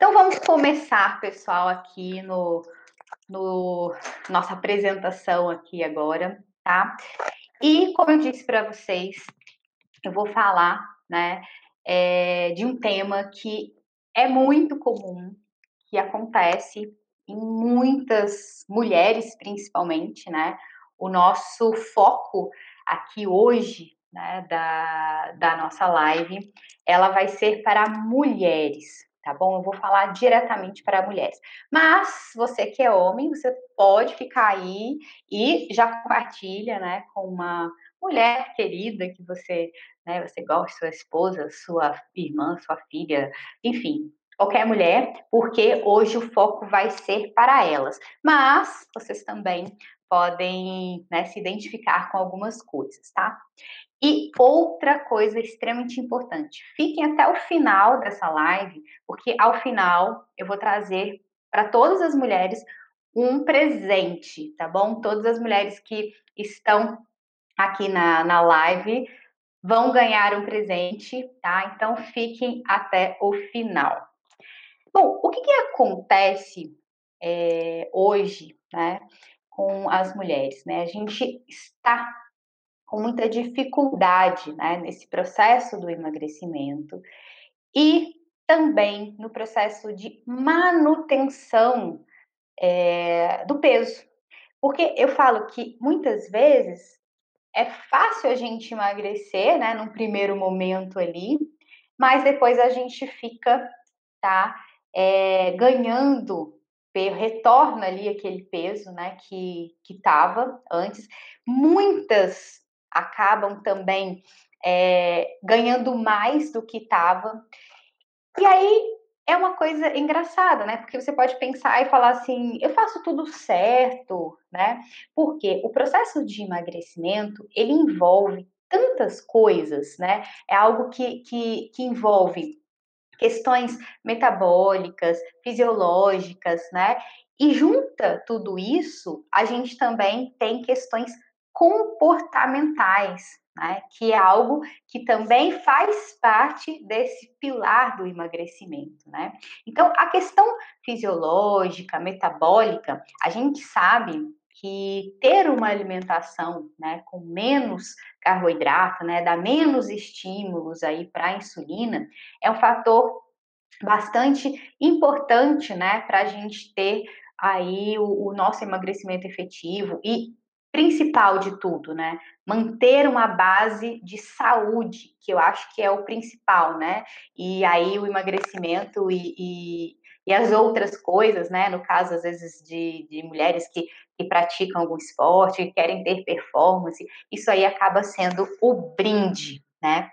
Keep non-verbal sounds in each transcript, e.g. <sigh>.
Então vamos começar, pessoal, aqui no, no nossa apresentação aqui agora, tá? E como eu disse para vocês, eu vou falar, né, é, de um tema que é muito comum, que acontece em muitas mulheres, principalmente, né? O nosso foco aqui hoje, né, da, da nossa live, ela vai ser para mulheres, tá bom? Eu vou falar diretamente para mulheres. Mas você que é homem, você pode ficar aí e já compartilha, né, com uma mulher querida que você, né, você gosta, sua esposa, sua irmã, sua filha, enfim, qualquer mulher, porque hoje o foco vai ser para elas. Mas vocês também podem né, se identificar com algumas coisas, tá? E outra coisa extremamente importante, fiquem até o final dessa live, porque ao final eu vou trazer para todas as mulheres um presente, tá bom? Todas as mulheres que estão aqui na, na live vão ganhar um presente, tá? Então fiquem até o final. Bom, o que, que acontece é, hoje, né, com as mulheres, né? A gente está com muita dificuldade né, nesse processo do emagrecimento e também no processo de manutenção é, do peso. Porque eu falo que muitas vezes é fácil a gente emagrecer, né, num primeiro momento ali, mas depois a gente fica, tá, é, ganhando retorna ali aquele peso, né, que que estava antes. Muitas acabam também é, ganhando mais do que estava. E aí é uma coisa engraçada, né? Porque você pode pensar e falar assim, eu faço tudo certo, né? Porque o processo de emagrecimento, ele envolve tantas coisas, né? É algo que, que, que envolve questões metabólicas, fisiológicas, né? E junta tudo isso, a gente também tem questões comportamentais, né, que é algo que também faz parte desse pilar do emagrecimento, né? Então, a questão fisiológica, metabólica, a gente sabe que ter uma alimentação, né, com menos carboidrato, né, dá menos estímulos aí para a insulina, é um fator bastante importante, né, para a gente ter aí o, o nosso emagrecimento efetivo e principal de tudo, né? Manter uma base de saúde, que eu acho que é o principal, né? E aí o emagrecimento e, e, e as outras coisas, né? No caso, às vezes, de, de mulheres que, que praticam algum esporte, que querem ter performance, isso aí acaba sendo o brinde, né?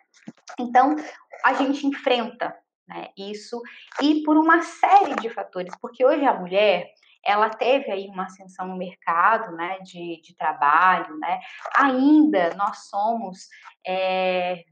Então, a gente enfrenta né, isso e por uma série de fatores, porque hoje a mulher ela teve aí uma ascensão no mercado, né, de, de trabalho, né, ainda nós somos, é,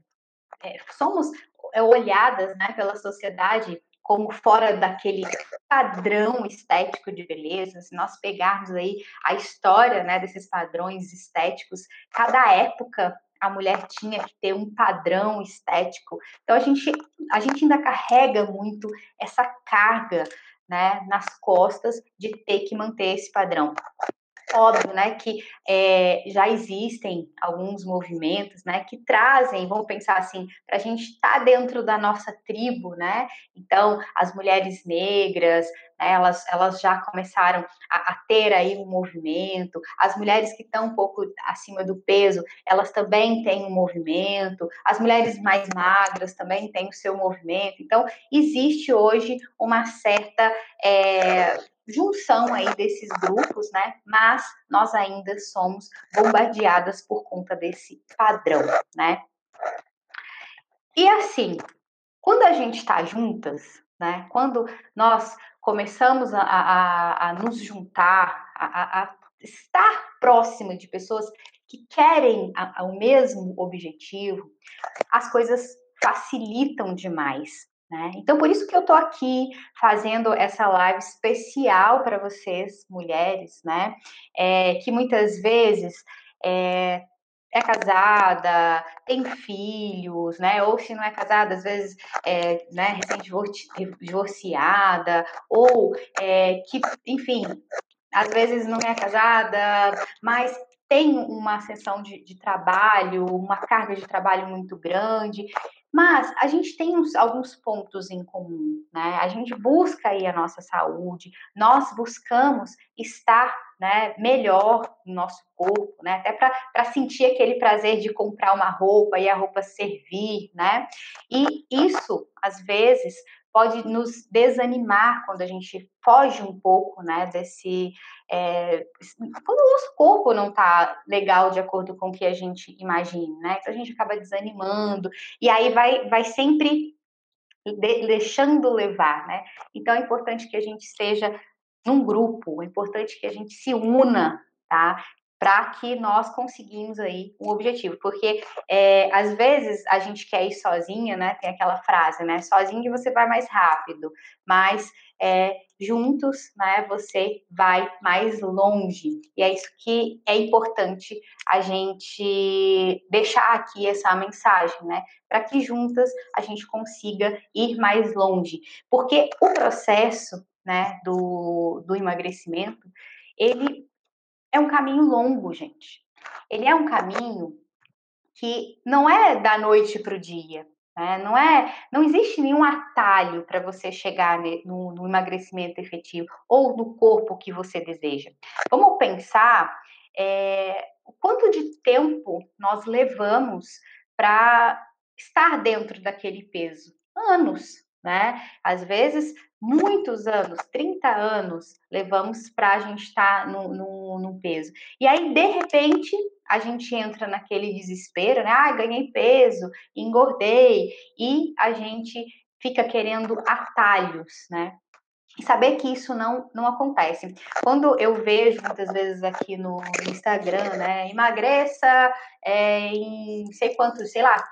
somos olhadas, né, pela sociedade como fora daquele padrão estético de beleza, se nós pegarmos aí a história, né, desses padrões estéticos, cada época a mulher tinha que ter um padrão estético. Então a gente a gente ainda carrega muito essa carga né, nas costas de ter que manter esse padrão. Óbvio, né, que é, já existem alguns movimentos, né, que trazem, vamos pensar assim, para a gente estar tá dentro da nossa tribo, né, então as mulheres negras, né, elas, elas já começaram a, a, ter aí um movimento, as mulheres que estão um pouco acima do peso, elas também têm um movimento, as mulheres mais magras também têm o seu movimento, então existe hoje uma certa é, junção aí desses grupos, né, mas nós ainda somos bombardeadas por conta desse padrão, né. E assim, quando a gente está juntas, né, quando nós começamos a, a, a nos juntar, a, a, estar próximo de pessoas que querem o mesmo objetivo, as coisas facilitam demais. Né? Então, por isso que eu estou aqui fazendo essa live especial para vocês, mulheres, né? É, que muitas vezes é, é casada, tem filhos, né? Ou se não é casada, às vezes é né, recém-divorciada, ou é, que, enfim, às vezes não é casada, mas tem uma sessão de, de, trabalho, uma carga de trabalho muito grande, mas a gente tem uns, alguns pontos em comum, né? A gente busca aí a nossa saúde, nós buscamos estar né, melhor no nosso corpo, né? Até para sentir aquele prazer de comprar uma roupa e a roupa servir, né? E isso, às vezes, pode nos desanimar quando a gente foge um pouco, né, desse... É, quando o nosso corpo não está legal de acordo com o que a gente imagina, né, então a gente acaba desanimando, e aí vai, vai sempre de, deixando levar, né, então é importante que a gente esteja num grupo, é importante que a gente se una, tá? Para que nós conseguimos aí um objetivo, porque é, às vezes a gente quer ir sozinha, né? Tem aquela frase, né? Sozinho você vai mais rápido, mas é, juntos, né? Você vai mais longe. E é isso que é importante a gente deixar aqui essa mensagem, né? Para que juntas a gente consiga ir mais longe, porque o processo, né? Do, do emagrecimento ele é um caminho longo, gente. Ele é um caminho que não é da noite para o dia. Né? Não é, não existe nenhum atalho para você chegar no, no, emagrecimento efetivo ou no corpo que você deseja. Vamos pensar é, o quanto de tempo nós levamos para estar dentro daquele peso? Anos, né? Às vezes muitos anos, 30 anos, levamos para a gente estar tá no, no, peso. E aí, de repente, a gente entra naquele desespero, né? Ah, ganhei peso, engordei, e a gente fica querendo atalhos, né? E saber que isso não, não acontece. Quando eu vejo muitas vezes aqui no Instagram, né? Emagreça é, em sei quantos, sei lá,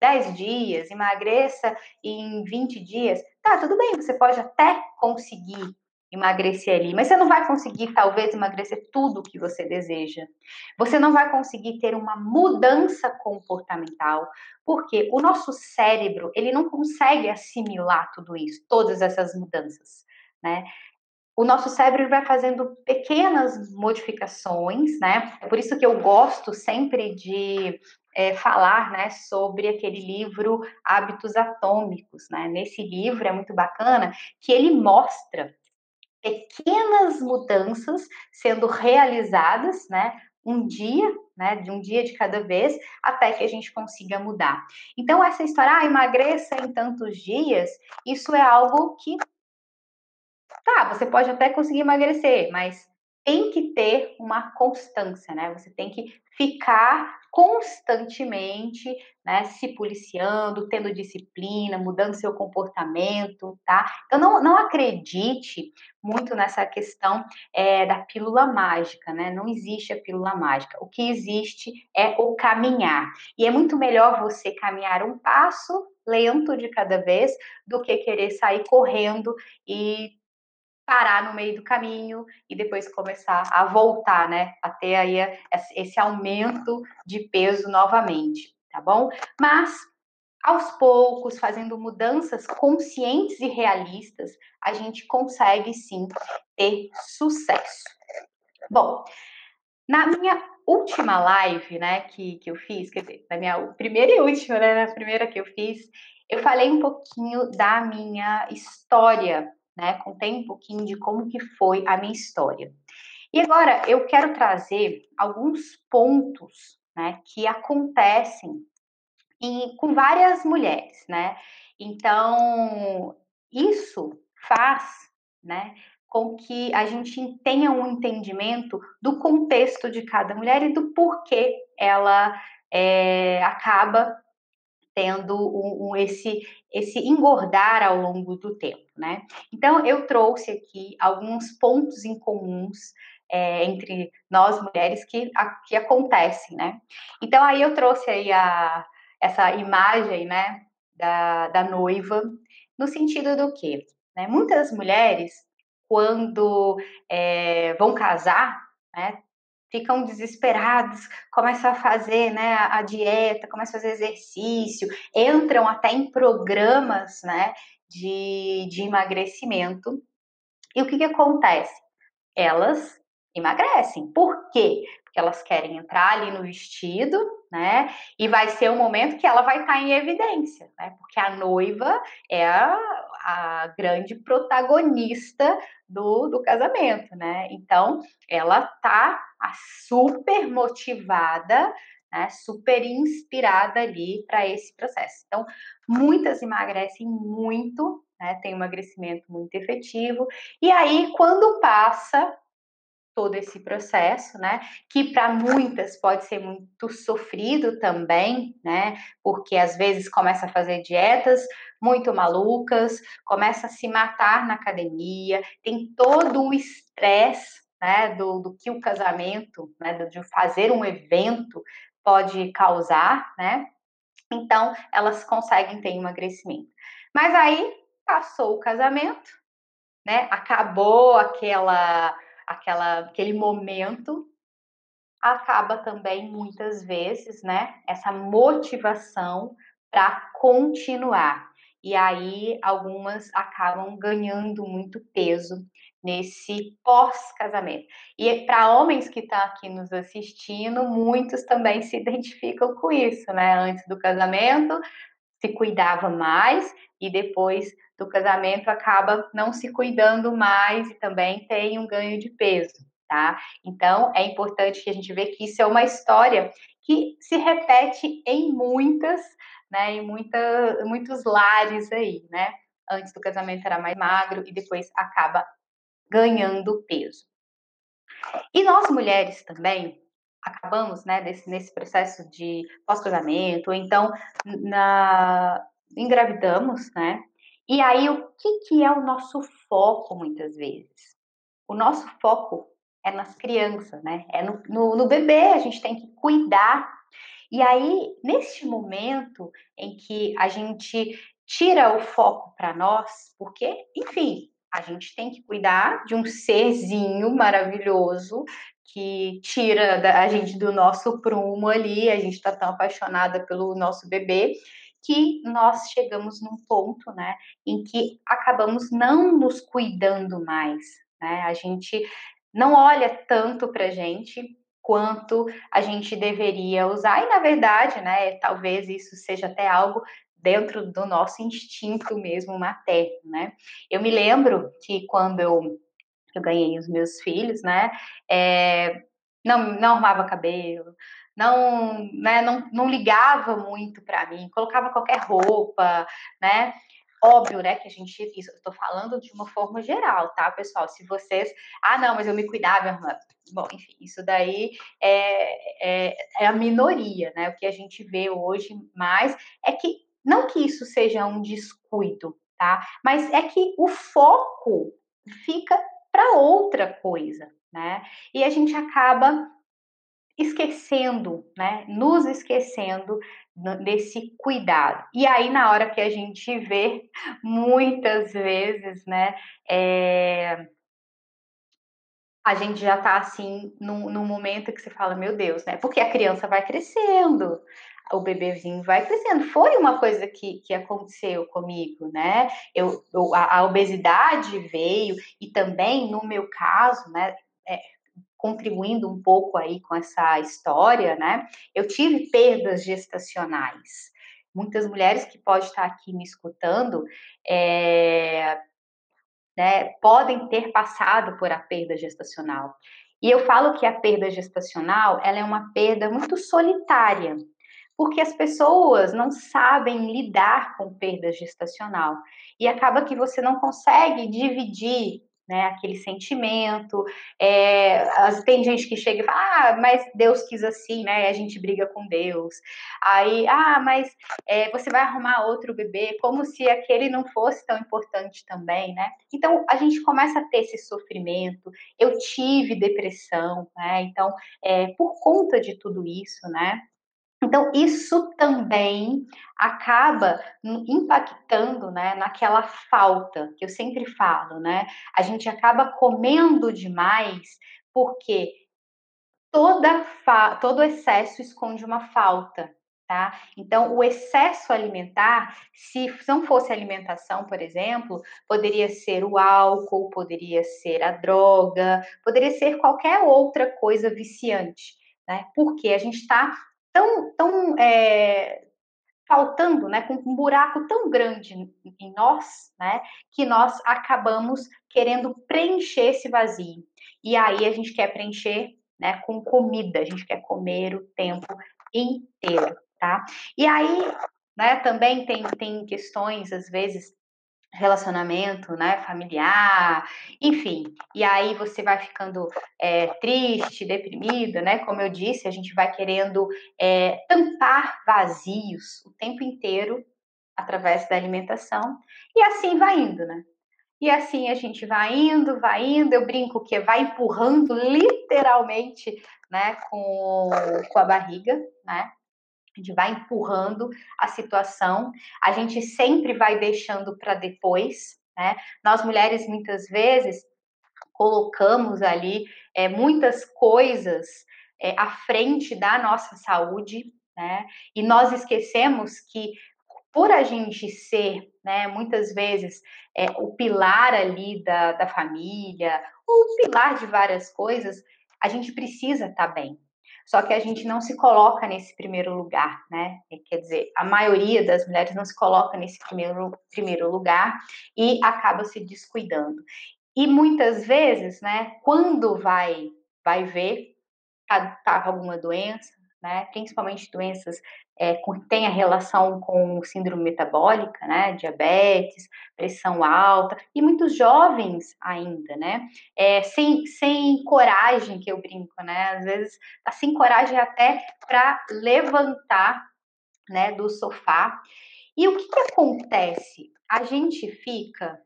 10 dias, emagreça em 20 dias. Tá, tudo bem, você pode até conseguir emagrecer ali, mas você não vai conseguir, talvez, emagrecer tudo o que você deseja. Você não vai conseguir ter uma mudança comportamental, porque o nosso cérebro, ele não consegue assimilar tudo isso, todas essas mudanças, né? O nosso cérebro vai fazendo pequenas modificações, né? Por isso que eu gosto sempre de é, falar né, sobre aquele livro Hábitos Atômicos. Né? Nesse livro é muito bacana que ele mostra pequenas mudanças sendo realizadas, né, um dia, né, de um dia de cada vez, até que a gente consiga mudar. Então, essa história, ah, emagreça em tantos dias, isso é algo que, tá, você pode até conseguir emagrecer, mas tem que ter uma constância, né? Você tem que ficar constantemente, né, se policiando, tendo disciplina, mudando seu comportamento, tá? Então não, não acredite muito nessa questão é, da pílula mágica, né? Não existe a pílula mágica. O que existe é o caminhar. E é muito melhor você caminhar um passo lento de cada vez do que querer sair correndo e parar no meio do caminho e depois começar a voltar, né? A ter aí esse aumento de peso novamente, tá bom? Mas aos poucos, fazendo mudanças conscientes e realistas, a gente consegue sim ter sucesso. Bom, na minha última live, né, que, que eu fiz, quer dizer, na minha primeira e última, né, na primeira que eu fiz, eu falei um pouquinho da minha história né? Contei um pouquinho de como que foi a minha história. E agora eu quero trazer alguns pontos, né, que acontecem em, com várias mulheres, né? Então, isso faz, né, com que a gente tenha um entendimento do contexto de cada mulher e do porquê ela é, acaba tendo um, um, esse, esse engordar ao longo do tempo, né? Então, eu trouxe aqui alguns pontos em comuns é, entre nós mulheres que, a, que acontecem, né? Então, aí eu trouxe aí a, essa imagem, né, da, da noiva, no sentido do que, né? Muitas mulheres, quando é, vão casar, né, ficam desesperados, começam a fazer né, a dieta, começam a fazer exercício, entram até em programas né, de, de emagrecimento. E o que, que acontece? Elas emagrecem. Por quê? Porque elas querem entrar ali no vestido, né? E vai ser o momento que ela vai estar em evidência, né? Porque a noiva é a, a grande protagonista do, do casamento, né? Então, ela tá super motivada, né? Super inspirada ali para esse processo. Então, muitas emagrecem muito, né? Tem um emagrecimento muito efetivo. E aí, quando passa todo esse processo, né? Que para muitas pode ser muito sofrido também, né? Porque às vezes começa a fazer dietas muito malucas, começa a se matar na academia, tem todo o estresse, né? Do, do que o casamento, né? De fazer um evento pode causar, né? Então elas conseguem ter emagrecimento. Mas aí passou o casamento, né? Acabou aquela aquela, aquele momento, acaba também muitas vezes, né, essa motivação para continuar. E aí algumas acabam ganhando muito peso nesse pós-casamento. E para homens que estão aqui nos assistindo, muitos também se <laughs> identificam com isso, né? Antes do casamento, se cuidava mais e depois do casamento acaba não se cuidando mais e também tem um ganho de peso, tá? Então é importante que a gente veja que isso é uma história que se repete em muitas, né, em muita, muitos lares aí, né? Antes do casamento era mais magro e depois acaba ganhando peso. E nós mulheres também acabamos, né, desse, nesse processo de pós-casamento, ou então na, engravidamos, né? E aí, o que, que é o nosso foco muitas vezes? O nosso foco é nas crianças, né? É no, no, no bebê, a gente tem que cuidar. E aí, neste momento em que a gente tira o foco para nós, porque, enfim, a gente tem que cuidar de um serzinho maravilhoso que tira a gente do nosso prumo ali, a gente está tão apaixonada pelo nosso bebê, que nós chegamos num ponto, né, em que acabamos não nos cuidando mais, né? A gente não olha tanto para gente quanto a gente deveria usar e na verdade, né, talvez isso seja até algo dentro do nosso instinto mesmo materno, né? Eu me lembro que quando eu eu ganhei os meus filhos, né? É, não, não arrumava cabelo, não, né, não, não ligava muito para mim, colocava qualquer roupa, né? Óbvio, né, que a gente, isso, eu estou falando de uma forma geral, tá, pessoal? Se vocês, ah, não, mas eu me cuidava, irmã. Bom, enfim, isso daí é, é, é a minoria, né? O que a gente vê hoje mais é que, não que isso seja um descuido, tá? Mas é que o foco fica para outra coisa, né? E a gente acaba esquecendo, né? Nos esquecendo desse cuidado. E aí, na hora que a gente vê, <laughs> muitas vezes, né? É... A gente já tá assim, num, num momento que você fala, meu Deus, né? Porque a criança vai crescendo, o bebezinho vai crescendo. Foi uma coisa que, que aconteceu comigo, né? Eu, eu a, a, obesidade veio, e também, no meu caso, né? É, contribuindo um pouco aí com essa história, né? Eu tive perdas gestacionais. Muitas mulheres que podem estar aqui me escutando é, né, podem ter passado por a perda gestacional. E eu falo que a perda gestacional ela é uma perda muito solitária, porque as pessoas não sabem lidar com perda gestacional e acaba que você não consegue dividir né, aquele sentimento. É, tem gente que chega e fala, ah, mas Deus quis assim, né? A gente briga com Deus. Aí, ah, mas é, você vai arrumar outro bebê, como se aquele não fosse tão importante também, né? Então a gente começa a ter esse sofrimento. Eu tive depressão, né? Então, é, por conta de tudo isso, né? Então, isso também acaba impactando né, naquela falta que eu sempre falo, né? A gente acaba comendo demais porque toda todo excesso esconde uma falta, tá? Então, o excesso alimentar, se não fosse alimentação, por exemplo, poderia ser o álcool, poderia ser a droga, poderia ser qualquer outra coisa viciante, né? Porque a gente está tão, tão é, faltando, né, com um buraco tão grande em nós, né, que nós acabamos querendo preencher esse vazio. E aí a gente quer preencher, né, com comida, a gente quer comer o tempo inteiro, tá? E aí, né, também tem, tem questões, às vezes, relacionamento, né, familiar, enfim. E aí você vai ficando é, triste, deprimida, né? Como eu disse, a gente vai querendo é, tampar vazios o tempo inteiro através da alimentação e assim vai indo, né? E assim a gente vai indo, vai indo. Eu brinco que vai empurrando literalmente, né, com, com a barriga, né? A gente vai empurrando a situação, a gente sempre vai deixando para depois, né? Nós mulheres muitas vezes colocamos ali é, muitas coisas é, à frente da nossa saúde, né? E nós esquecemos que por a gente ser, né, muitas vezes, é, o pilar ali da, da família, o pilar de várias coisas, a gente precisa estar tá bem, só que a gente não se coloca nesse primeiro lugar, né? Quer dizer, a maioria das mulheres não se coloca nesse primeiro, primeiro lugar e acaba se descuidando. E muitas vezes, né, quando vai, vai ver, tá, tá alguma doença, né, principalmente doenças é, que têm a relação com síndrome metabólica, né, diabetes, pressão alta, e muitos jovens ainda, né, é, sem, sem coragem, que eu brinco, né, às vezes tá sem coragem até para levantar, né, do sofá. E o que, que acontece? A gente fica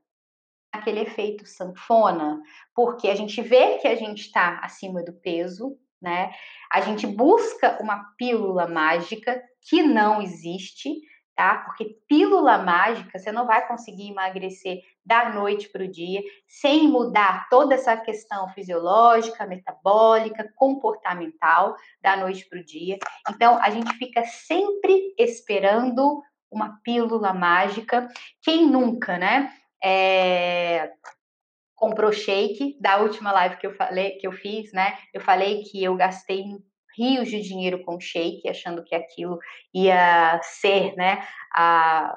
aquele efeito sanfona, porque a gente vê que a gente está acima do peso, né? A gente busca uma pílula mágica que não existe, tá? Porque pílula mágica você não vai conseguir emagrecer da noite para o dia sem mudar toda essa questão fisiológica, metabólica, comportamental da noite para o dia. Então a gente fica sempre esperando uma pílula mágica. Quem nunca, né? É, comprou shake da última live que eu falei, que eu fiz, né? Eu falei que eu gastei rios de dinheiro com shake, achando que aquilo ia ser, né, a,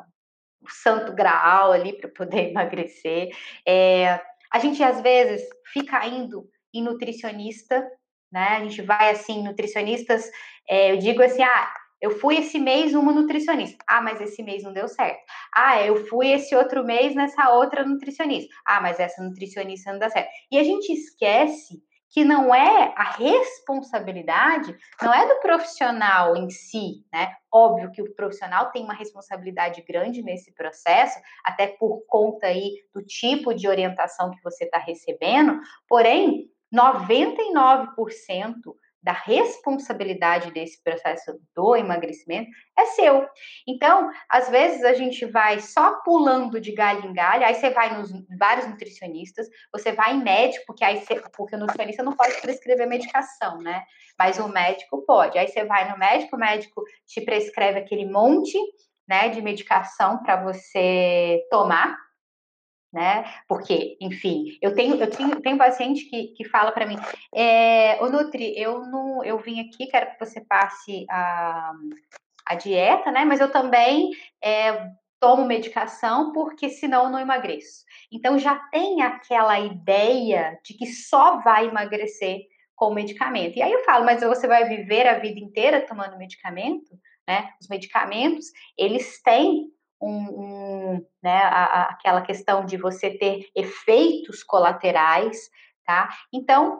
o santo graal ali para poder <laughs> emagrecer. É, a gente às vezes fica indo em nutricionista, né? A gente vai assim, nutricionistas, é, eu digo assim, ah, eu fui esse mês numa nutricionista. Ah, mas esse mês não deu certo. Ah, eu fui esse outro mês nessa outra nutricionista. Ah, mas essa nutricionista não dá certo. E a gente esquece que não é a responsabilidade, não é do profissional em si, né? Óbvio que o profissional tem uma responsabilidade grande nesse processo, até por conta aí do tipo de orientação que você está recebendo, porém, 99% da responsabilidade desse processo do emagrecimento é seu. Então, às vezes a gente vai só pulando de galho em galho, aí você vai nos vários nutricionistas, você vai em médico, porque aí você, porque o nutricionista não pode prescrever medicação, né? Mas o médico pode. Aí você vai no médico, o médico te prescreve aquele monte, né, de medicação para você tomar né? Porque, enfim, eu tenho, eu tenho, tenho paciente que, que fala para mim, é, o Nutri, eu não, eu vim aqui, quero que você passe a, a dieta, né? Mas eu também é, tomo medicação porque senão eu não emagreço. Então já tem aquela ideia de que só vai emagrecer com medicamento. E aí eu falo, mas você vai viver a vida inteira tomando medicamento? Né? Os medicamentos, eles têm um, um né, a, aquela questão de você ter efeitos colaterais, tá? Então,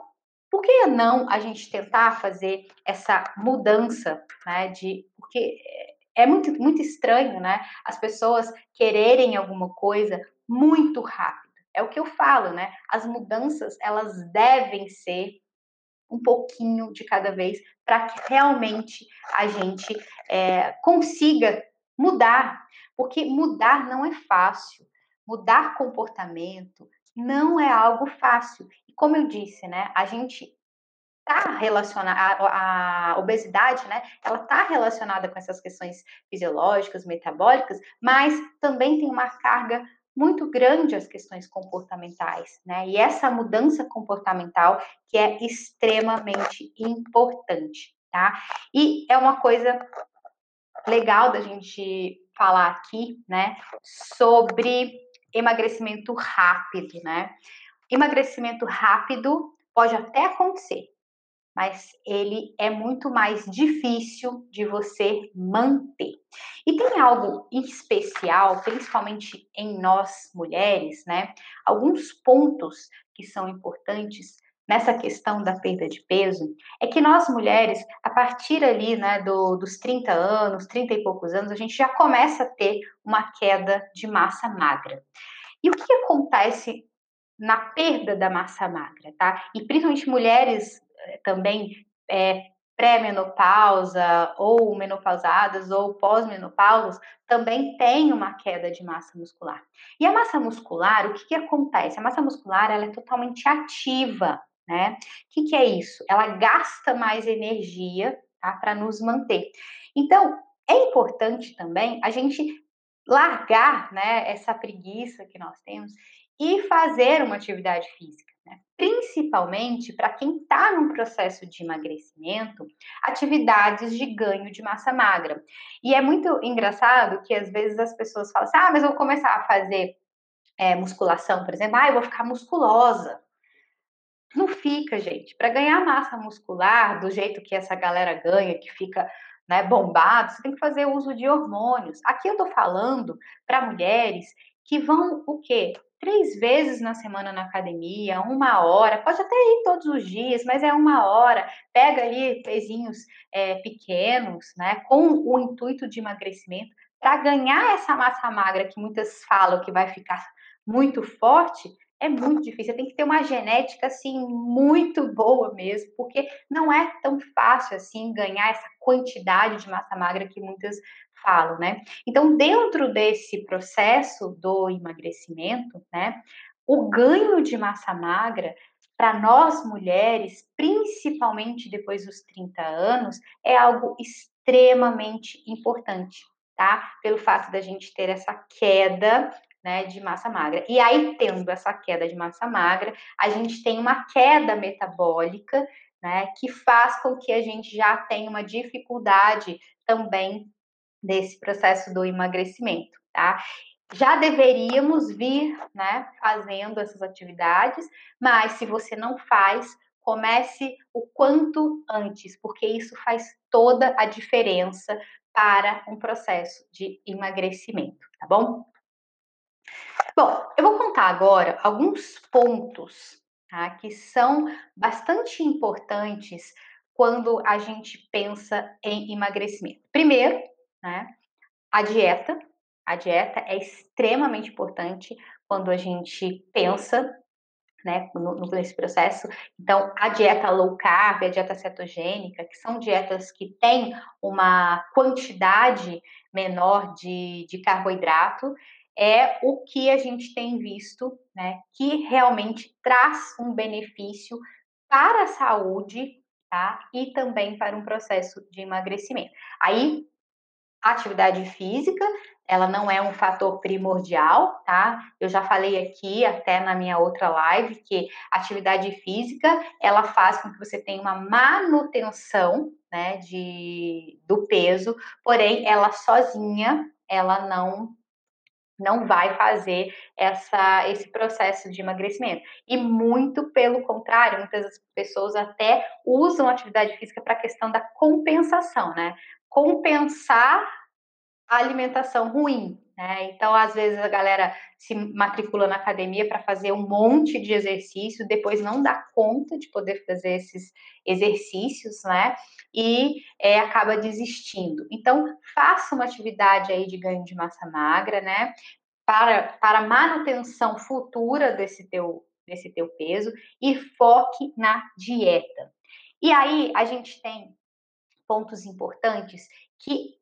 por que não a gente tentar fazer essa mudança, né? De porque é muito, muito estranho, né? As pessoas quererem alguma coisa muito rápido. É o que eu falo, né? As mudanças elas devem ser um pouquinho de cada vez para que realmente a gente é, consiga mudar, porque mudar não é fácil. Mudar comportamento não é algo fácil. E como eu disse, né, a gente está relacionada, a, obesidade, né? Ela está relacionada com essas questões fisiológicas, metabólicas, mas também tem uma carga muito grande as questões comportamentais, né? E essa mudança comportamental que é extremamente importante, tá? E é uma coisa legal da gente falar aqui, né, sobre emagrecimento rápido, né? Emagrecimento rápido pode até acontecer, mas ele é muito mais difícil de você manter. E tem algo especial, principalmente em nós mulheres, né? Alguns pontos que são importantes nessa questão da perda de peso é que nós mulheres, a partir ali, né, do, dos 30 anos, 30 e poucos anos, a gente já começa a ter uma queda de massa magra. E o que acontece na perda da massa magra, tá? E principalmente mulheres eh, também é, pré-menopausa ou menopausadas ou pós-menopausa também tem uma queda de massa muscular. E a massa muscular, o que, que acontece? A massa muscular ela é totalmente ativa, né? O que, que é isso? Ela gasta mais energia tá, para nos manter. Então, é importante também a gente largar né, essa preguiça que nós temos e fazer uma atividade física. Né? Principalmente para quem está num processo de emagrecimento, atividades de ganho de massa magra. E é muito engraçado que às vezes as pessoas falam assim: ah, mas eu vou começar a fazer é, musculação, por exemplo, ah, eu vou ficar musculosa. Não fica, gente. Para ganhar massa muscular do jeito que essa galera ganha, que fica né, bombado, você tem que fazer uso de hormônios. Aqui eu estou falando para mulheres que vão o quê? Três vezes na semana na academia, uma hora, pode até ir todos os dias, mas é uma hora. Pega ali pezinhos é, pequenos, né, com o intuito de emagrecimento, para ganhar essa massa magra que muitas falam que vai ficar muito forte, é muito difícil. Tem que ter uma genética assim muito boa mesmo, porque não é tão fácil assim ganhar essa quantidade de massa magra que muitas falam, né? Então, dentro desse processo do emagrecimento, né, o ganho de massa magra para nós mulheres, principalmente depois dos 30 anos, é algo extremamente importante, tá? Pelo fato da gente ter essa queda né, de massa magra. E aí, tendo essa queda de massa magra, a gente tem uma queda metabólica, né, que faz com que a gente já tenha uma dificuldade também desse processo do emagrecimento, tá? Já deveríamos vir, né, fazendo essas atividades, mas se você não faz, comece o quanto antes, porque isso faz toda a diferença para um processo de emagrecimento, tá bom? Bom, eu vou contar agora alguns pontos tá, que são bastante importantes quando a gente pensa em emagrecimento. Primeiro, né, a dieta. A dieta é extremamente importante quando a gente pensa né, no, nesse processo. Então, a dieta low carb, a dieta cetogênica, que são dietas que têm uma quantidade menor de, de carboidrato, é o que a gente tem visto, né, que realmente traz um benefício para a saúde, tá? E também para um processo de emagrecimento. Aí, a atividade física, ela não é um fator primordial, tá? Eu já falei aqui até na minha outra live que atividade física, ela faz com que você tenha uma manutenção, né, de do peso, porém ela sozinha, ela não não vai fazer essa, esse processo de emagrecimento. E muito pelo contrário, muitas pessoas até usam atividade física para a questão da compensação, né? Compensar a alimentação ruim, né? Então, às vezes a galera se matricula na academia para fazer um monte de exercício, depois não dá conta de poder fazer esses exercícios, né? E é, acaba desistindo. Então, faça uma atividade aí de ganho de massa magra, né? Para, para manutenção futura desse teu, desse teu peso e foque na dieta. E aí a gente tem pontos importantes que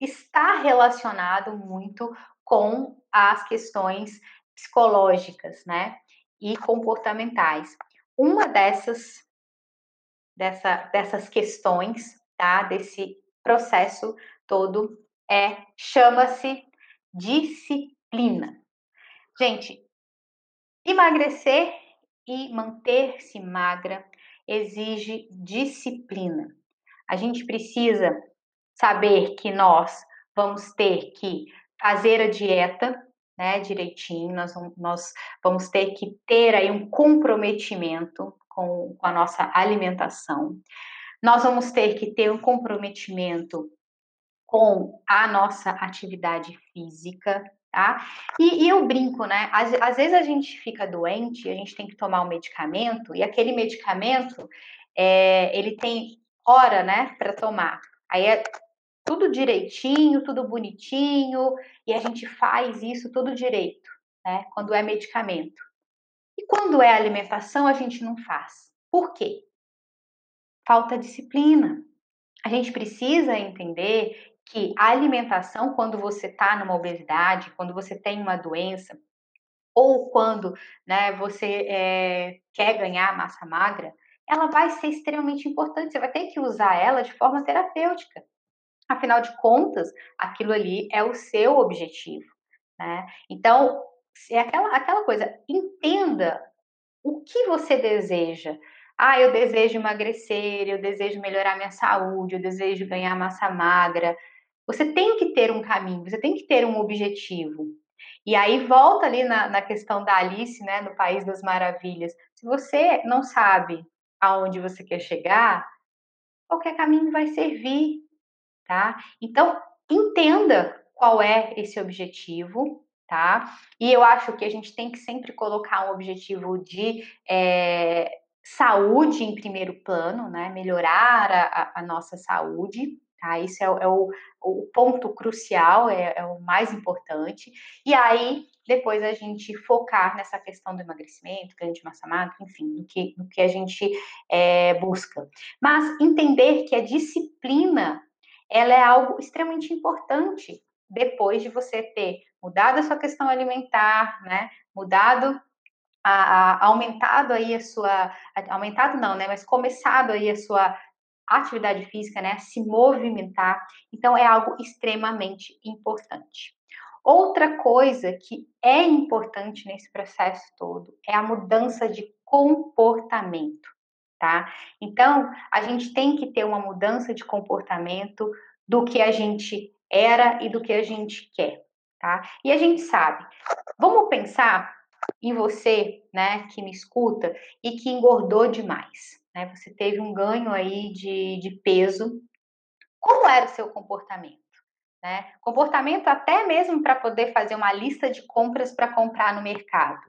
está relacionado muito com as questões psicológicas, né? E comportamentais. Uma dessas dessa, dessas questões, tá? Desse processo todo é chama-se disciplina. Gente, emagrecer e manter-se magra exige disciplina. A gente precisa saber que nós vamos ter que fazer a dieta, né, direitinho, nós, nós vamos ter que ter aí um comprometimento com, com a nossa alimentação. Nós vamos ter que ter um comprometimento com a nossa atividade física, tá? E, e eu brinco, né? Às, às, vezes a gente fica doente, a gente tem que tomar um medicamento, e aquele medicamento, é, ele tem hora, né, para tomar. Aí é tudo direitinho, tudo bonitinho, e a gente faz isso tudo direito, né? Quando é medicamento. E quando é alimentação, a gente não faz. Por quê? Falta disciplina. A gente precisa entender que a alimentação, quando você está numa obesidade, quando você tem uma doença, ou quando né, você é, quer ganhar massa magra, ela vai ser extremamente importante. Você vai ter que usar ela de forma terapêutica. Afinal de contas, aquilo ali é o seu objetivo. Né? Então, é aquela, aquela coisa, entenda o que você deseja. Ah, eu desejo emagrecer, eu desejo melhorar minha saúde, eu desejo ganhar massa magra. Você tem que ter um caminho, você tem que ter um objetivo. E aí volta ali na, na questão da Alice, né, no País das Maravilhas. Se você não sabe aonde você quer chegar, qualquer caminho vai servir, tá? Então, entenda qual é esse objetivo, tá? E eu acho que a gente tem que sempre colocar um objetivo de é, saúde em primeiro plano, né? Melhorar a, a nossa saúde, Tá? Isso é, é o, o, ponto crucial, é, é, o mais importante. E aí, depois a gente focar nessa questão do emagrecimento, ganho de massa magra, enfim, do que, do que a gente é, busca. Mas entender que a disciplina, ela é algo extremamente importante depois de você ter mudado a sua questão alimentar, né? Mudado a, a, aumentado aí a sua, aumentado não, né, mas começado aí a sua atividade física, né, se movimentar. Então, é algo extremamente importante. Outra coisa que é importante nesse processo todo é a mudança de comportamento, tá? Então, a gente tem que ter uma mudança de comportamento do que a gente era e do que a gente quer, tá? E a gente sabe. Vamos pensar em você, né, que me escuta e que engordou demais né? Você teve um ganho aí de, de peso. Como era o seu comportamento? Né? Comportamento até mesmo para poder fazer uma lista de compras para comprar no mercado.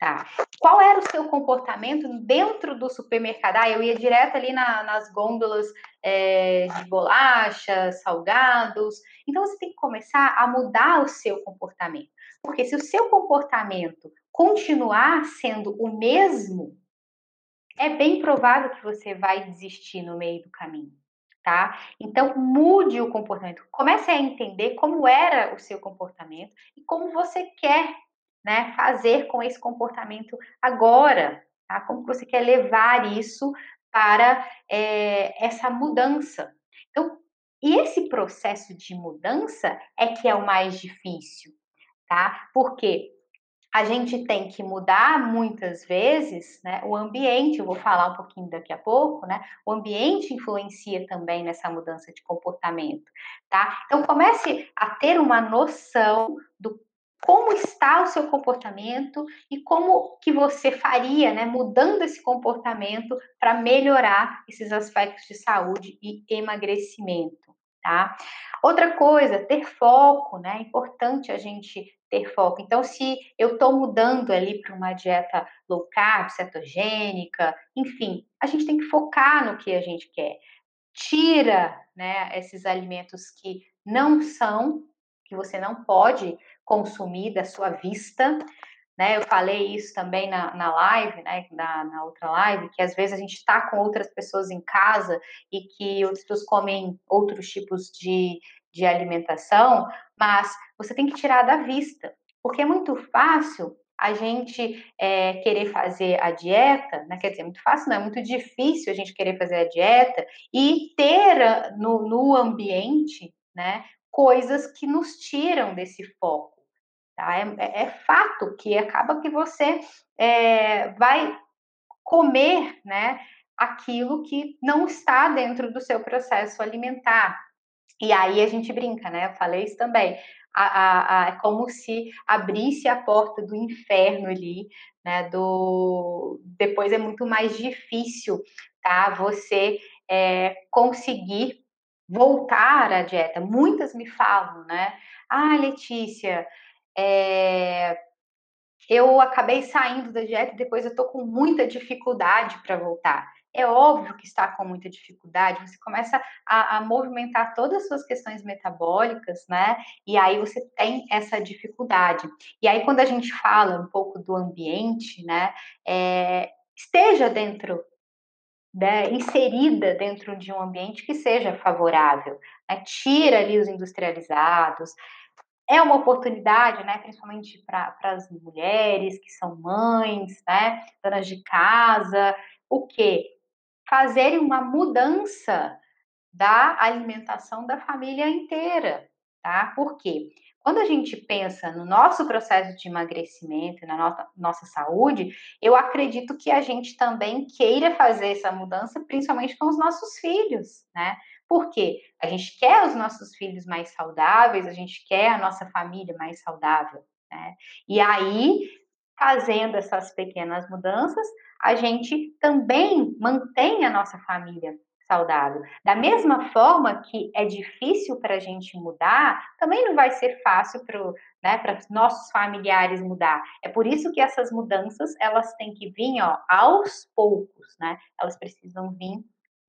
Tá. Qual era o seu comportamento dentro do supermercado? Ah, eu ia direto ali na, nas gôndolas é, de bolachas, salgados. Então você tem que começar a mudar o seu comportamento. Porque se o seu comportamento continuar sendo o mesmo, é bem provável que você vai desistir no meio do caminho, tá? Então, mude o comportamento. Comece a entender como era o seu comportamento e como você quer né, fazer com esse comportamento agora, tá? Como você quer levar isso para é, essa mudança. Então, e esse processo de mudança é que é o mais difícil, tá? Porque a gente tem que mudar muitas vezes né, o ambiente, eu vou falar um pouquinho daqui a pouco, né? O ambiente influencia também nessa mudança de comportamento, tá? Então comece a ter uma noção do como está o seu comportamento e como que você faria, né, mudando esse comportamento para melhorar esses aspectos de saúde e emagrecimento, tá? Outra coisa, ter foco, né? É importante a gente ter foco. Então, se eu estou mudando ali para uma dieta low carb, cetogênica, enfim, a gente tem que focar no que a gente quer. Tira, né, esses alimentos que não são, que você não pode consumir da sua vista, né? Eu falei isso também na, na live, né? Na, na, outra live, que às vezes a gente está com outras pessoas em casa e que pessoas comem outros tipos de, de alimentação, mas você tem que tirar da vista, porque é muito fácil a gente é, querer fazer a dieta, né? Quer dizer, é muito fácil, não é muito difícil a gente querer fazer a dieta e ter ah, no, no ambiente, né, coisas que nos tiram desse foco. Tá? É, é, é fato que acaba que você é, vai comer, né, aquilo que não está dentro do seu processo alimentar. E aí a gente brinca, né? Eu falei isso também. A, a, a, é como se abrisse a porta do inferno ali, né? Do depois é muito mais difícil, tá? Você é, conseguir voltar à dieta. Muitas me falam, né? Ah, Letícia, é, eu acabei saindo da dieta e depois eu tô com muita dificuldade para voltar. É óbvio que está com muita dificuldade, você começa a, a, movimentar todas as suas questões metabólicas, né? E aí você tem essa dificuldade. E aí, quando a gente fala um pouco do ambiente, né? É, esteja dentro, né, inserida dentro de um ambiente que seja favorável. Né? Tira ali os industrializados, é uma oportunidade, né, principalmente para as mulheres que são mães, né, donas de casa, o quê? fazerem uma mudança da alimentação da família inteira, tá? Por quê? Quando a gente pensa no nosso processo de emagrecimento, na nossa, nossa saúde, eu acredito que a gente também queira fazer essa mudança, principalmente com os nossos filhos, né? Por quê? A gente quer os nossos filhos mais saudáveis, a gente quer a nossa família mais saudável, né? E aí, fazendo essas pequenas mudanças, a gente também mantém a nossa família saudável. Da mesma forma que é difícil para a gente mudar, também não vai ser fácil para né, os nossos familiares mudar. É por isso que essas mudanças elas têm que vir ó, aos poucos, né? Elas precisam vir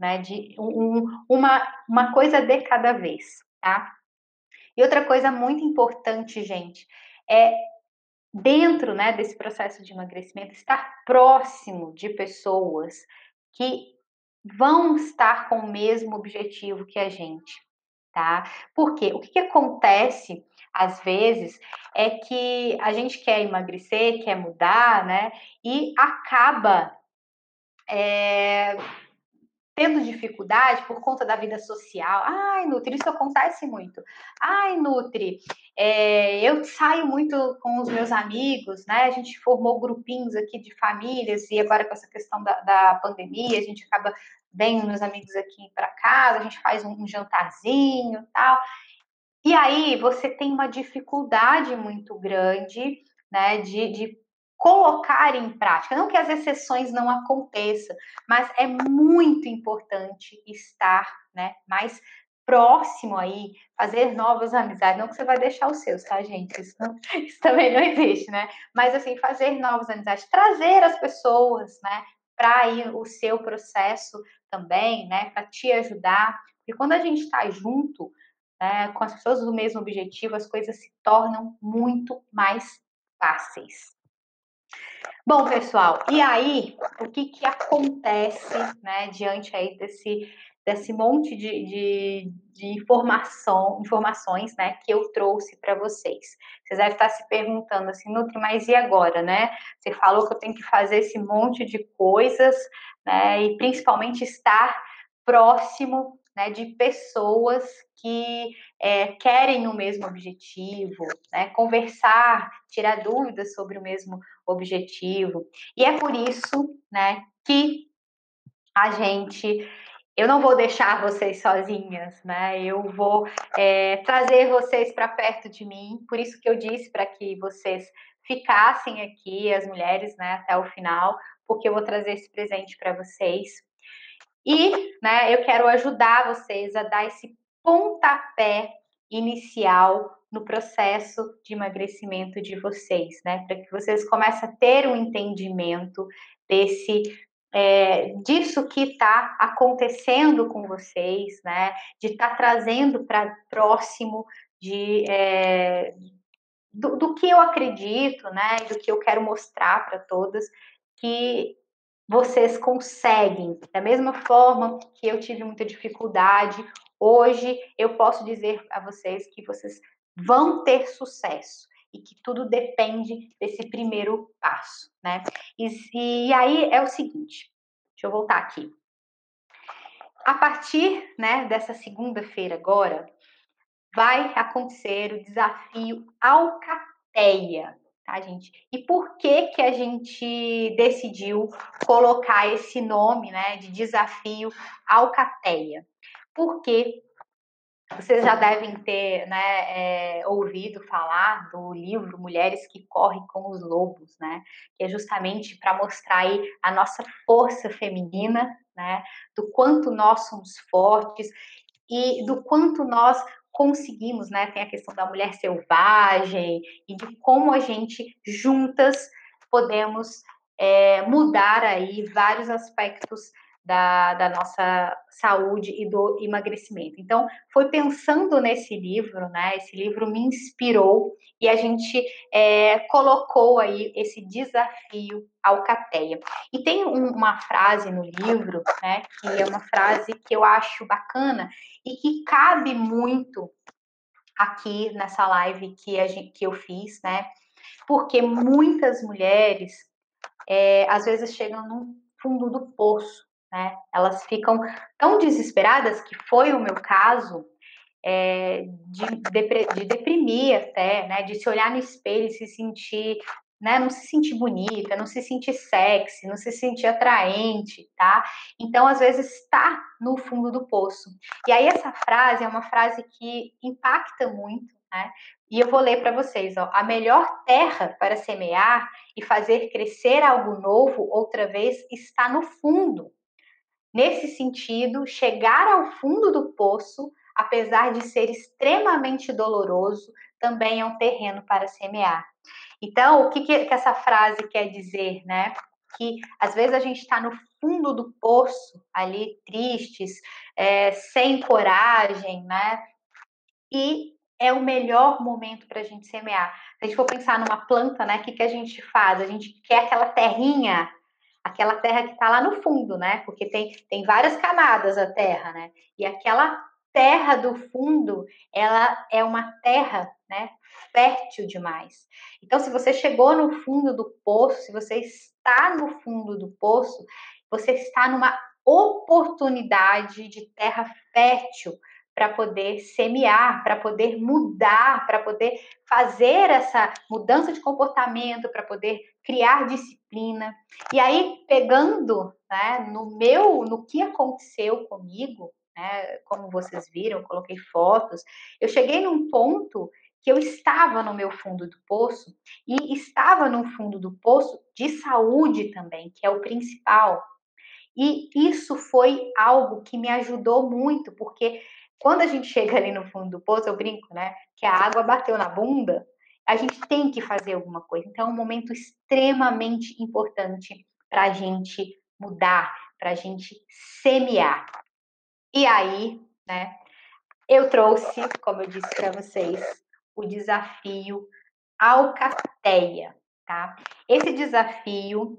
né, de um, uma, uma coisa de cada vez, tá? E outra coisa muito importante, gente, é dentro né, desse processo de emagrecimento, estar próximo de pessoas que vão estar com o mesmo objetivo que a gente, tá? Porque o que, que acontece às vezes é que a gente quer emagrecer, quer mudar, né? E acaba é, tendo dificuldade por conta da vida social. Ai, Nutri, isso acontece muito. Ai, Nutri, é, eu saio muito com os meus amigos, né? A gente formou grupinhos aqui de famílias e agora com essa questão da, da pandemia, a gente acaba vendo meus amigos aqui para casa, a gente faz um, um jantarzinho tal. E aí você tem uma dificuldade muito grande, né, de, de colocar em prática. Não que as exceções não aconteçam, mas é muito importante estar né, mais próximo aí, fazer novas amizades. Não que você vai deixar os seus, tá, gente? Isso, não, <laughs> isso também não existe, né? Mas assim, fazer novas amizades, trazer as pessoas, né, para o seu processo também, né, para te ajudar. Porque quando a gente está junto, né, com as pessoas do mesmo objetivo, as coisas se tornam muito mais fáceis. Bom, pessoal, e aí, o que que acontece, né, diante aí desse, desse monte de, de, de informação, informações, né, que eu trouxe para vocês? Vocês devem estar se perguntando assim, Nutri, mas e agora, né? Você falou que eu tenho que fazer esse monte de coisas, né, e principalmente estar próximo né, de pessoas que é, querem o mesmo objetivo, né, conversar, tirar dúvidas sobre o mesmo objetivo. E é por isso né, que a gente. Eu não vou deixar vocês sozinhas, né? Eu vou é, trazer vocês para perto de mim. Por isso que eu disse para que vocês ficassem aqui, as mulheres, né, até o final, porque eu vou trazer esse presente para vocês. E né, eu quero ajudar vocês a dar esse pontapé inicial no processo de emagrecimento de vocês, né? Para que vocês comecem a ter um entendimento desse é, disso que está acontecendo com vocês, né? De estar tá trazendo para próximo de é, do, do, que eu acredito, né? Do que eu quero mostrar para todas que vocês conseguem. Da mesma forma que eu tive muita dificuldade, hoje eu posso dizer a vocês que vocês vão ter sucesso. e que tudo depende desse primeiro passo, né? E, e aí é o seguinte, deixa eu voltar aqui. A partir né, dessa segunda-feira agora, vai acontecer o desafio Alcateia, tá, gente? E por que que a gente decidiu colocar esse nome, né, de desafio Alcateia? Porque vocês já devem ter né, é, ouvido falar do livro Mulheres que Correm com os Lobos, né? Que é justamente para mostrar aí a nossa força feminina, né? Do quanto nós somos fortes e do quanto nós conseguimos, né? Tem a questão da mulher selvagem e de como a gente juntas podemos é, mudar aí vários aspectos da, da, nossa saúde e do emagrecimento. Então, foi pensando nesse livro, né? Esse livro me inspirou e a gente é, colocou aí esse desafio ao Cateia. E tem um, uma frase no livro, né? Que é uma frase que eu acho bacana e que cabe muito aqui nessa live que, a gente, que eu fiz, né? Porque muitas mulheres é, às vezes chegam no fundo do poço né? Elas ficam tão desesperadas, que foi o meu caso, é, de, de, deprimir até, né? De se olhar no espelho e se sentir, né? Não se sentir bonita, não se sentir sexy, não se sentir atraente, tá? Então, às vezes, está no fundo do poço. E aí, essa frase é uma frase que impacta muito, né? E eu vou ler para vocês, ó. A melhor terra para semear e fazer crescer algo novo outra vez está no fundo. Nesse sentido, chegar ao fundo do poço, apesar de ser extremamente doloroso, também é um terreno para semear. Então, o que, que essa frase quer dizer, né? Que às vezes a gente está no fundo do poço, ali tristes, é, sem coragem, né? E é o melhor momento para a gente semear. Se a gente for pensar numa planta, né? O que, que a gente faz? A gente quer aquela terrinha aquela terra que está lá no fundo, né? Porque tem, tem várias camadas a terra, né? E aquela terra do fundo, ela é uma terra, né? Fértil demais. Então, se você chegou no fundo do poço, se você está no fundo do poço, você está numa oportunidade de terra fértil para poder semear, para poder mudar, para poder fazer essa mudança de comportamento, para poder criar disciplina. E aí, pegando né, no meu, no que aconteceu comigo, né, como vocês viram, coloquei fotos, eu cheguei num ponto que eu estava no meu fundo do poço e estava no fundo do poço de saúde também, que é o principal. E isso foi algo que me ajudou muito, porque quando a gente chega ali no fundo do poço, eu brinco, né? Que a água bateu na bunda, a gente tem que fazer alguma coisa. Então, é um momento extremamente importante para a gente mudar, para a gente semear. E aí, né? Eu trouxe, como eu disse para vocês, o desafio Alcateia, tá? Esse desafio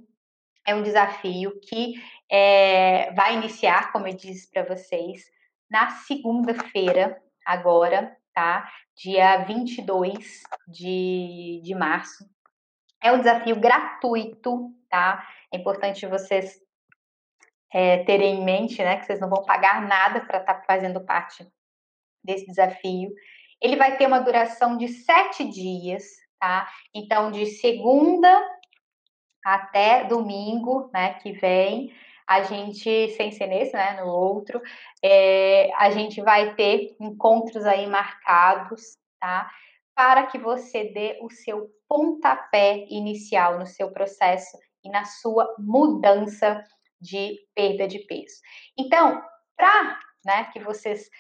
é um desafio que é, vai iniciar, como eu disse para vocês, na segunda-feira, agora, tá? Dia 22 de, de março. É um desafio gratuito, tá? É importante vocês é, terem em mente, né, que vocês não vão pagar nada para estar tá fazendo parte desse desafio. Ele vai ter uma duração de sete dias, tá? Então, de segunda até domingo, né, que vem, a gente, sem ser nesse, né, no outro, é, a gente vai ter encontros aí marcados, tá? Para que você dê o seu pontapé inicial no seu processo e na sua mudança de perda de peso. Então, para né, que vocês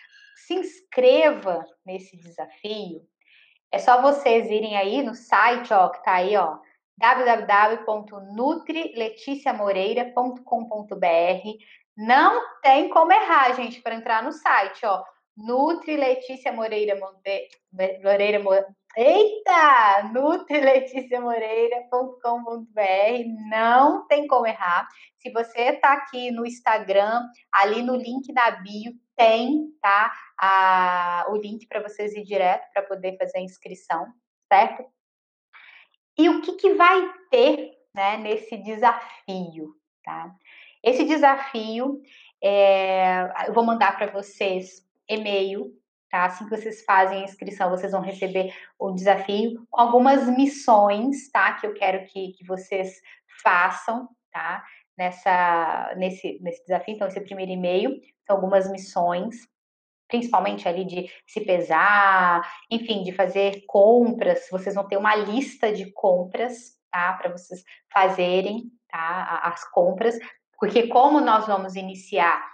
se inscreva nesse desafio, é só vocês irem aí no site, ó, que tá aí, ó, www.nutrileticiamoreira.com.br. Não tem como errar, gente, para entrar no site, ó. Nutri Letícia Moreira Monte... Moreira Mo... Eita! nutrileticiamoreira.com.br Não tem como errar. Se você está aqui no Instagram, ali no link da bio tem, tá? A, o link para vocês ir direto para poder fazer a inscrição, certo? E o que, que vai ter né, nesse desafio, tá? Esse desafio, é, eu vou mandar para vocês e-mail, tá? Assim que vocês fazem a inscrição, vocês vão receber o desafio algumas missões, tá? Que eu quero que, que vocês façam, tá? Nessa, nesse, nesse desafio, então, esse primeiro e-mail, são algumas missões principalmente ali de se pesar, enfim, de fazer compras. Vocês vão ter uma lista de compras, tá? Para vocês fazerem, tá? As compras, porque como nós vamos iniciar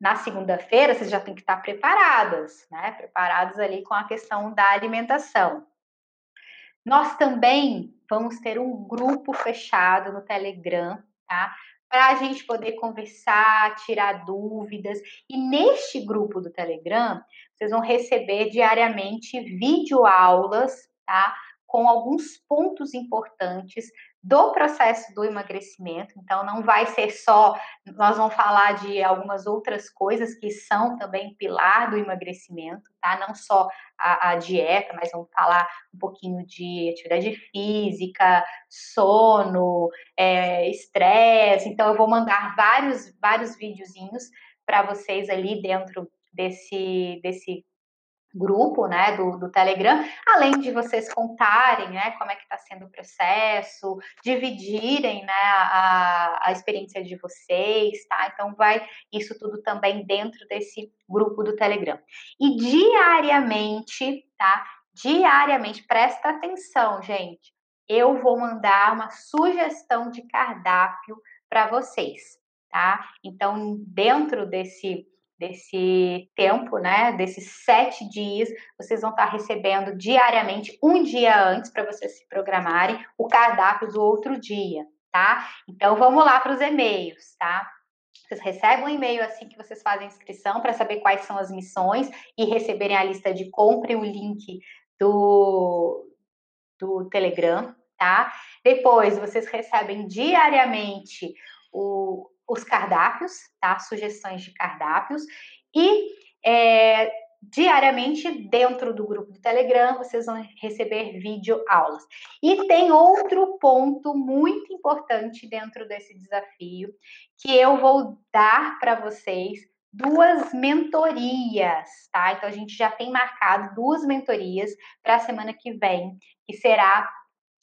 na segunda-feira, vocês já têm que estar preparadas, né? Preparados ali com a questão da alimentação. Nós também vamos ter um grupo fechado no Telegram, tá? para a gente poder conversar, tirar dúvidas. E neste grupo do Telegram, vocês vão receber diariamente videoaulas, tá? Com alguns pontos importantes do processo do emagrecimento. Então, não vai ser só, nós vamos falar de algumas outras coisas que são também pilar do emagrecimento, tá? Não só a, a dieta, mas vamos falar um pouquinho de atividade física, sono, é, estresse. Então, eu vou mandar vários, vários videozinhos para vocês ali dentro desse, desse grupo, né, do, do Telegram, além de vocês contarem, né, como é que está sendo o processo, dividirem, né, a, a experiência de vocês, tá? Então vai isso tudo também dentro desse grupo do Telegram. E diariamente, tá? Diariamente, presta atenção, gente. Eu vou mandar uma sugestão de cardápio para vocês, tá? Então, dentro desse desse tempo, né, desses sete dias, vocês vão estar recebendo diariamente, um dia antes, para vocês se programarem, o cardápio do outro dia, tá? Então, vamos lá para os e-mails, tá? Vocês recebem um e-mail assim que vocês fazem inscrição para saber quais são as missões e receberem a lista de compra e o link do, do Telegram, tá? Depois, vocês recebem diariamente o, os cardápios, tá? Sugestões de cardápios. E é, diariamente, dentro do grupo do Telegram, vocês vão receber vídeo aulas. E tem outro ponto muito importante dentro desse desafio, que eu vou dar para vocês duas mentorias, tá? Então a gente já tem marcado duas mentorias para a semana que vem, que será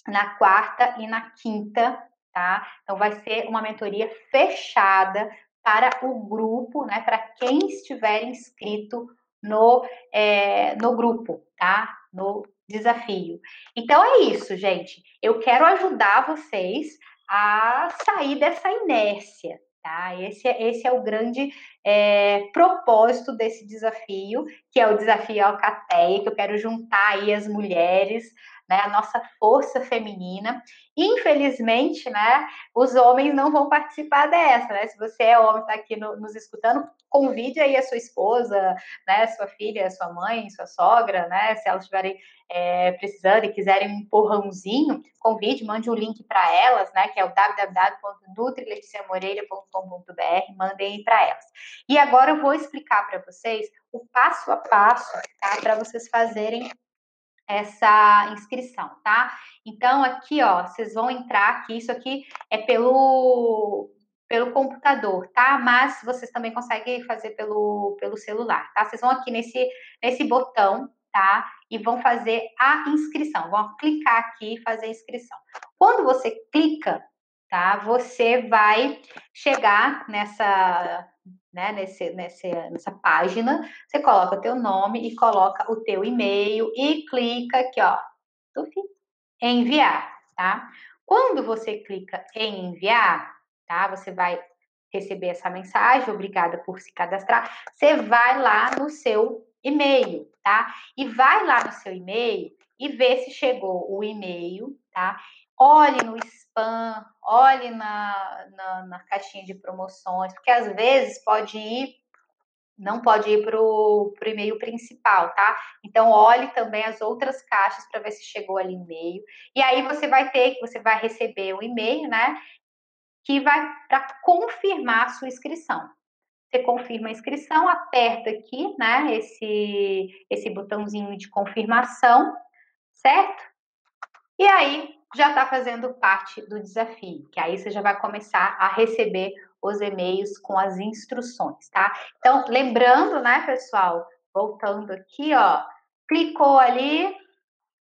na quarta e na quinta tá? Então vai ser uma mentoria fechada para o grupo, né? Para quem estiver inscrito no, é, no grupo, tá? No desafio. Então é isso, gente. Eu quero ajudar vocês a sair dessa inércia, tá? Esse, é, esse é o grande é, propósito desse desafio, que é o desafio Alcateia, que eu quero juntar aí as mulheres, né, a nossa força feminina. Infelizmente, né, os homens não vão participar dessa, né? Se você é homem, está aqui no, nos escutando, convide aí a sua esposa, né, sua filha, sua mãe, sua sogra, né, se elas estiverem é, precisando e quiserem um empurrãozinho, convide, mande o um link para elas, né, que é o www.nutriletiamoreira.com.br, mandem para elas. E agora eu vou explicar para vocês o passo a passo, tá, para vocês fazerem essa inscrição, tá? Então, aqui, ó, vocês vão entrar aqui, isso aqui é pelo, pelo computador, tá? Mas vocês também conseguem fazer pelo, pelo celular, tá? Vocês vão aqui nesse, nesse botão, tá? E vão fazer a inscrição, vão clicar aqui e fazer a inscrição. Quando você clica, tá? Você vai chegar nessa né, nesse, nesse, nessa página, você coloca o teu nome e coloca o teu e-mail e clica aqui, ó, enviar, tá? Quando você clica em enviar, tá? Você vai receber essa mensagem, obrigada por se cadastrar. Você vai lá no seu e-mail, tá? E vai lá no seu e-mail e vê se chegou o e-mail, tá? Olhe no spam, olhe na, na, na caixinha de promoções, porque às vezes pode ir não pode ir para o e-mail principal, tá? Então olhe também as outras caixas para ver se chegou ali e-mail. E aí você vai ter, você vai receber o e-mail, né? Que vai para confirmar a sua inscrição. Você confirma a inscrição, aperta aqui, né? Esse, esse botãozinho de confirmação, certo? E aí já está fazendo parte do desafio, que aí você já vai começar a receber os e-mails com as instruções, tá? Então, lembrando, né, pessoal, voltando aqui, ó, clicou ali,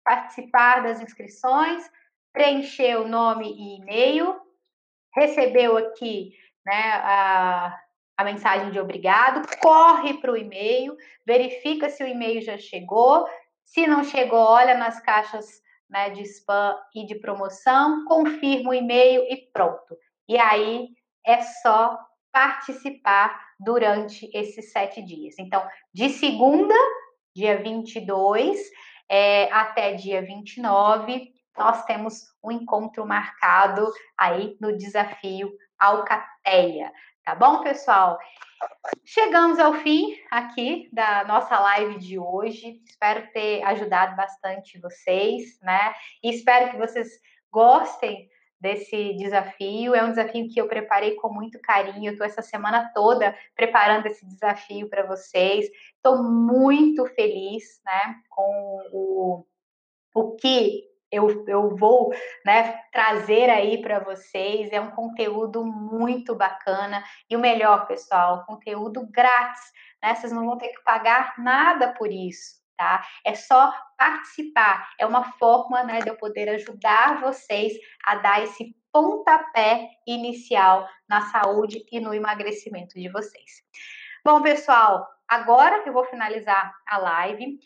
participar das inscrições, preencheu nome e e-mail, recebeu aqui, né, a, a mensagem de obrigado, corre para o e-mail, verifica se o e-mail já chegou, se não chegou, olha nas caixas né, de spam e de promoção, confirma o e-mail e pronto. E aí é só participar durante esses sete dias. Então, de segunda, dia 22, é, até dia 29, nós temos um encontro marcado aí no desafio Alcateia. Tá bom, pessoal? Chegamos ao fim aqui da nossa live de hoje. Espero ter ajudado bastante vocês, né? E espero que vocês gostem desse desafio. É um desafio que eu preparei com muito carinho. Estou essa semana toda preparando esse desafio para vocês. Estou muito feliz, né, com o, o que eu, eu vou né, trazer aí para vocês. É um conteúdo muito bacana. E o melhor, pessoal, conteúdo grátis. Né? Vocês não vão ter que pagar nada por isso. Tá? É só participar. É uma forma né, de eu poder ajudar vocês a dar esse pontapé inicial na saúde e no emagrecimento de vocês. Bom, pessoal, agora eu vou finalizar a live.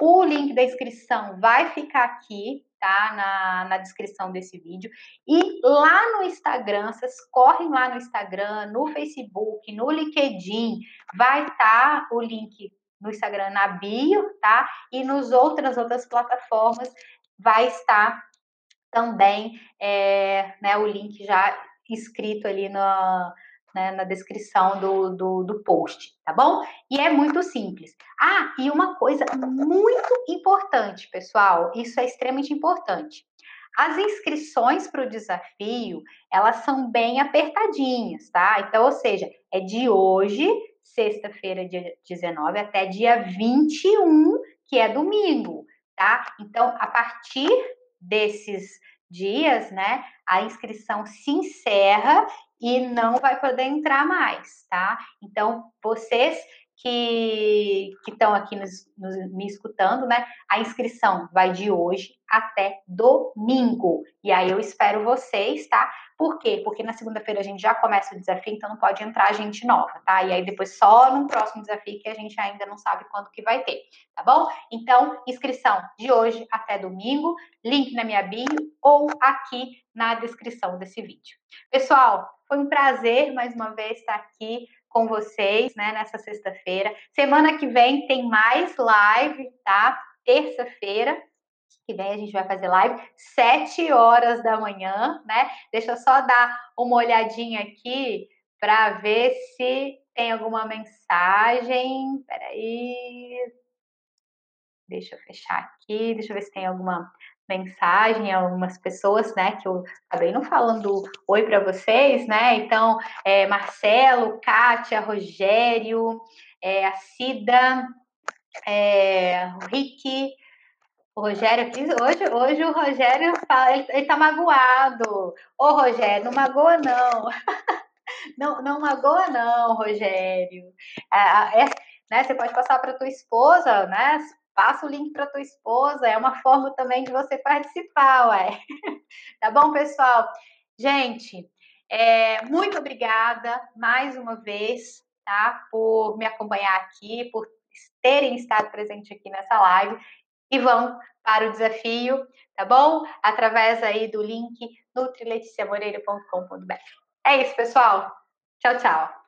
O link da inscrição vai ficar aqui, tá? Na, na descrição desse vídeo. E lá no Instagram, vocês correm lá no Instagram, no Facebook, no LinkedIn, vai estar tá o link no Instagram na bio, tá? E nos outras outras plataformas vai estar também é, né, o link já escrito ali na, né, na descrição do, do, do post, tá bom? E é muito simples. Ah, e uma coisa muito importante, pessoal, isso é extremamente importante. As inscrições para o desafio, elas são bem apertadinhas, tá? Então, ou seja, é de hoje, sexta-feira, dia 19, até dia 21, que é domingo, tá? Então, a partir desses dias, né, a inscrição se encerra e não vai poder entrar mais, tá? Então, vocês que estão aqui nos, nos, me escutando, né? A inscrição vai de hoje até domingo. E aí eu espero vocês, tá? Por quê? Porque na segunda-feira a gente já começa o desafio, então não pode entrar gente nova, tá? E aí depois só no próximo desafio que a gente ainda não sabe quando que vai ter, tá bom? Então, inscrição de hoje até domingo, link na minha bio ou aqui na descrição desse vídeo. Pessoal, foi um prazer mais uma vez estar aqui com vocês, né, nessa sexta-feira. Semana que vem tem mais live, tá? Terça-feira, que vem a gente vai fazer live, sete horas da manhã, né? Deixa eu só dar uma olhadinha aqui para ver se tem alguma mensagem. Peraí. Deixa eu fechar aqui, deixa eu ver se tem alguma mensagem a algumas pessoas, né, que eu acabei não falando oi para vocês, né, então, é, Marcelo, Kátia, Rogério, é, a Cida, é, o Rick, o Rogério hoje, hoje o Rogério fala, ele, ele tá magoado. Ô, Rogério, não magoa não. <laughs> não, não magoa não, Rogério. É, é, né, você pode passar para tua esposa, né, passa o link para tua esposa, é uma forma também de você participar, ué. <laughs> tá bom, pessoal? Gente, é, muito obrigada mais uma vez, tá? Por me acompanhar aqui, por terem estado presente aqui nessa live e vão para o desafio, tá bom? Através aí do link nutrileticiamoreira.com.br. É isso, pessoal. Tchau, tchau.